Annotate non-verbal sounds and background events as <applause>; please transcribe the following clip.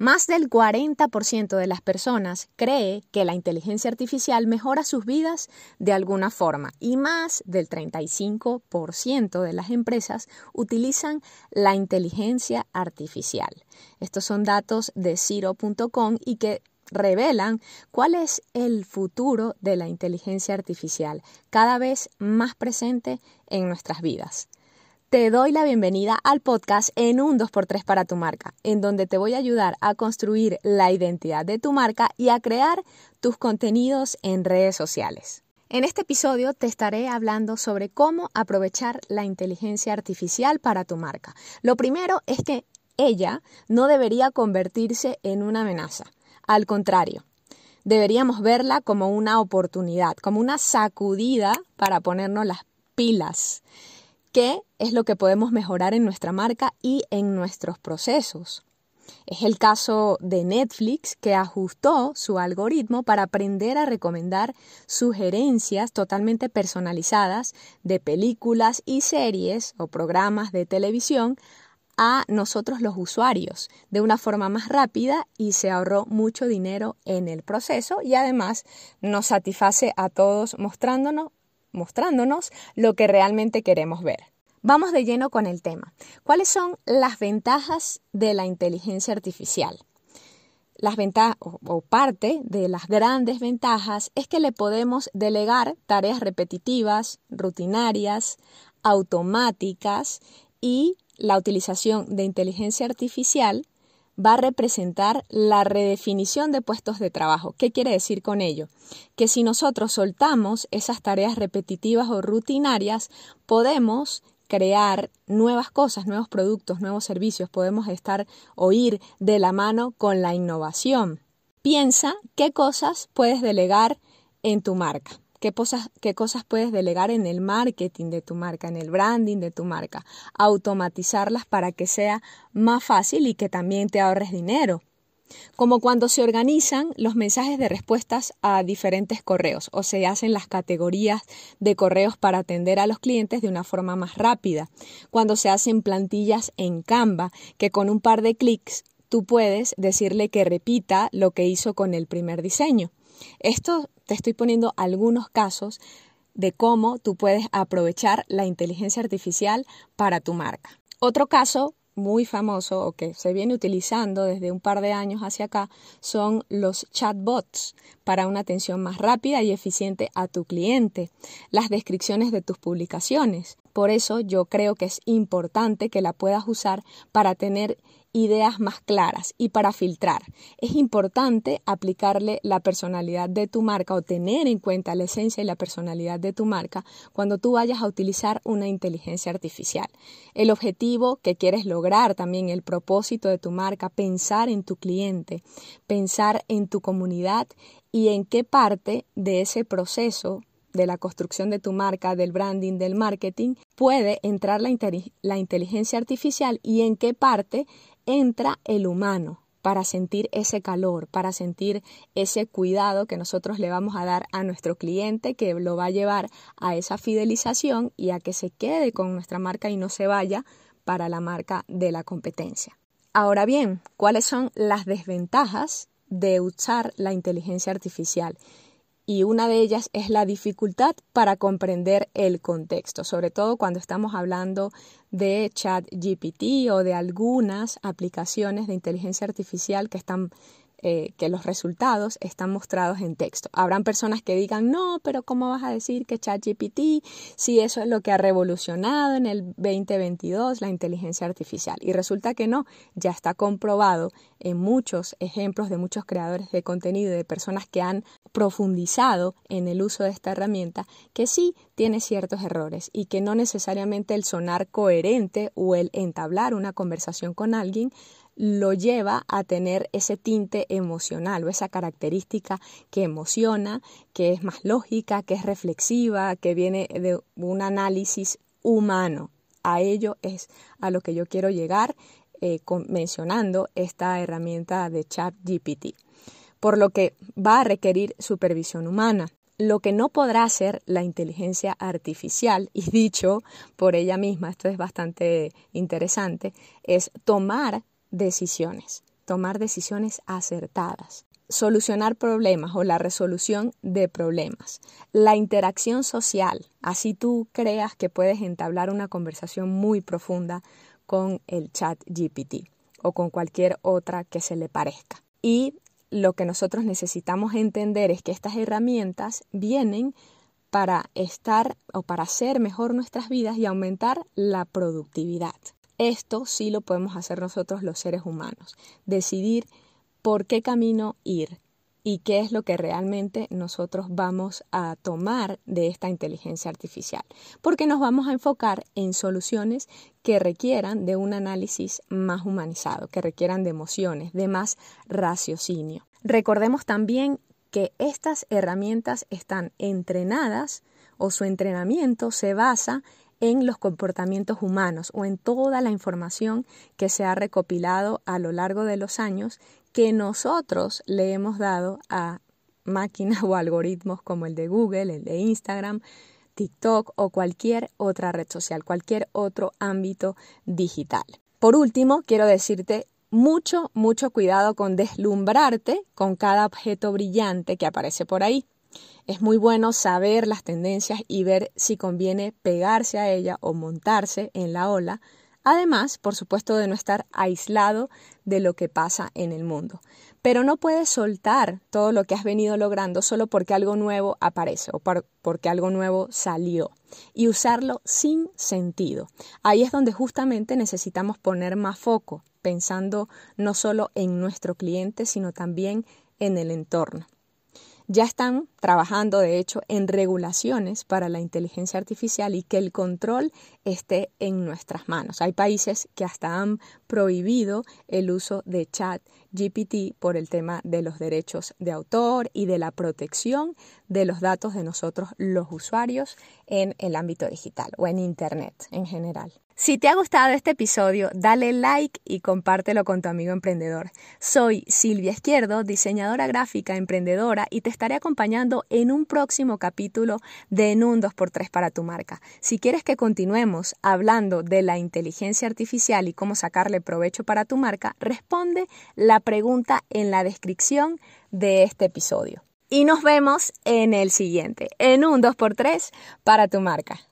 Más del 40% de las personas cree que la inteligencia artificial mejora sus vidas de alguna forma y más del 35% de las empresas utilizan la inteligencia artificial. Estos son datos de Ciro.com y que revelan cuál es el futuro de la inteligencia artificial, cada vez más presente en nuestras vidas. Te doy la bienvenida al podcast en un 2x3 para tu marca, en donde te voy a ayudar a construir la identidad de tu marca y a crear tus contenidos en redes sociales. En este episodio te estaré hablando sobre cómo aprovechar la inteligencia artificial para tu marca. Lo primero es que ella no debería convertirse en una amenaza. Al contrario, deberíamos verla como una oportunidad, como una sacudida para ponernos las pilas qué es lo que podemos mejorar en nuestra marca y en nuestros procesos. Es el caso de Netflix que ajustó su algoritmo para aprender a recomendar sugerencias totalmente personalizadas de películas y series o programas de televisión a nosotros los usuarios de una forma más rápida y se ahorró mucho dinero en el proceso y además nos satisface a todos mostrándonos mostrándonos lo que realmente queremos ver. Vamos de lleno con el tema. ¿Cuáles son las ventajas de la inteligencia artificial? Las ventajas o, parte de las grandes ventajas es que le podemos delegar tareas repetitivas, rutinarias, automáticas y la utilización de inteligencia artificial va a representar la redefinición de puestos de trabajo. ¿Qué quiere decir con ello? Que si nosotros soltamos esas tareas repetitivas o rutinarias, podemos crear nuevas cosas, nuevos productos, nuevos servicios, podemos estar o ir de la mano con la innovación. Piensa qué cosas puedes delegar en tu marca. ¿Qué cosas, ¿Qué cosas puedes delegar en el marketing de tu marca, en el branding de tu marca? Automatizarlas para que sea más fácil y que también te ahorres dinero. Como cuando se organizan los mensajes de respuestas a diferentes correos o se hacen las categorías de correos para atender a los clientes de una forma más rápida. Cuando se hacen plantillas en Canva que con un par de clics tú puedes decirle que repita lo que hizo con el primer diseño. Esto te estoy poniendo algunos casos de cómo tú puedes aprovechar la inteligencia artificial para tu marca. Otro caso muy famoso o que se viene utilizando desde un par de años hacia acá son los chatbots para una atención más rápida y eficiente a tu cliente, las descripciones de tus publicaciones. Por eso yo creo que es importante que la puedas usar para tener ideas más claras y para filtrar. Es importante aplicarle la personalidad de tu marca o tener en cuenta la esencia y la personalidad de tu marca cuando tú vayas a utilizar una inteligencia artificial. El objetivo que quieres lograr, también el propósito de tu marca, pensar en tu cliente, pensar en tu comunidad y en qué parte de ese proceso de la construcción de tu marca, del branding, del marketing, puede entrar la, la, inteligencia artificial y en qué parte entra el humano para sentir ese calor, para sentir ese cuidado que nosotros le vamos a dar a nuestro cliente, que lo va a llevar a esa fidelización y a que se quede con nuestra marca y no se vaya para la marca de la competencia. Ahora bien, ¿cuáles son las desventajas de usar la inteligencia artificial? Y una de ellas es la dificultad para comprender el contexto, sobre todo cuando estamos hablando de ChatGPT o de algunas aplicaciones de inteligencia artificial que están eh, que los resultados están mostrados en texto. Habrán personas que digan, no, pero ¿cómo vas a decir que ChatGPT si eso es lo que ha revolucionado en el 2022 la inteligencia artificial? Y resulta que no, ya está comprobado en muchos ejemplos de muchos creadores de contenido de personas que han profundizado en el uso de esta herramienta que sí tiene ciertos errores y que no necesariamente el sonar coherente o el entablar una conversación con alguien lo lleva a tener ese tinte emocional o esa característica que emociona, que es más lógica, que es reflexiva, que viene de un análisis humano. A ello es a lo que yo quiero llegar eh, mencionando esta herramienta de chat GPT, por lo que va a requerir supervisión humana. Lo que no podrá hacer la inteligencia artificial, y dicho por ella misma, esto es bastante interesante, es tomar decisiones. tomar decisiones acertadas, solucionar problemas o la resolución de problemas, la interacción social, así tú creas que puedes entablar una conversación muy profunda con el chat GPT o con cualquier otra que se le parezca. Y lo que nosotros necesitamos entender es que estas herramientas vienen para estar o para hacer mejor nuestras vidas y aumentar la productividad. Esto sí lo podemos hacer nosotros los seres humanos, decidir por qué camino ir y qué es lo que realmente nosotros vamos a tomar de esta inteligencia artificial, porque nos vamos a enfocar en soluciones que requieran de un análisis más humanizado, que requieran de emociones, de más raciocinio. Recordemos también que estas herramientas están entrenadas o su entrenamiento se basa en los comportamientos humanos o en toda la información que se ha recopilado a lo largo de los años que nosotros le hemos dado a máquinas <laughs> o algoritmos como el de Google, el de Instagram, TikTok o cualquier otra red social, cualquier otro ámbito digital. Por último, quiero decirte mucho, mucho cuidado con deslumbrarte con cada objeto brillante que aparece por ahí. Es muy bueno saber las tendencias y ver si conviene pegarse a ella o montarse en la ola, además, por supuesto, de no estar aislado de lo que pasa en el mundo. Pero no puedes soltar todo lo que has venido logrando solo porque algo nuevo aparece o porque algo nuevo salió y usarlo sin sentido. Ahí es donde justamente necesitamos poner más foco, pensando no solo en nuestro cliente, sino también en el entorno. Ya están trabajando, de hecho, en regulaciones para la inteligencia artificial y que el control esté en nuestras manos. Hay países que hasta han prohibido el uso de chat GPT por el tema de los derechos de autor y de la protección de los datos de nosotros los usuarios en el ámbito digital o en Internet en general. Si te ha gustado este episodio, dale like y compártelo con tu amigo emprendedor. Soy Silvia Izquierdo, diseñadora gráfica, emprendedora y te estaré acompañando en un próximo capítulo de En un 2x3 para tu marca. Si quieres que continuemos hablando de la inteligencia artificial y cómo sacarle provecho para tu marca, responde pregunta en la descripción de este episodio. Y nos vemos en el siguiente, en un 2x3 para tu marca.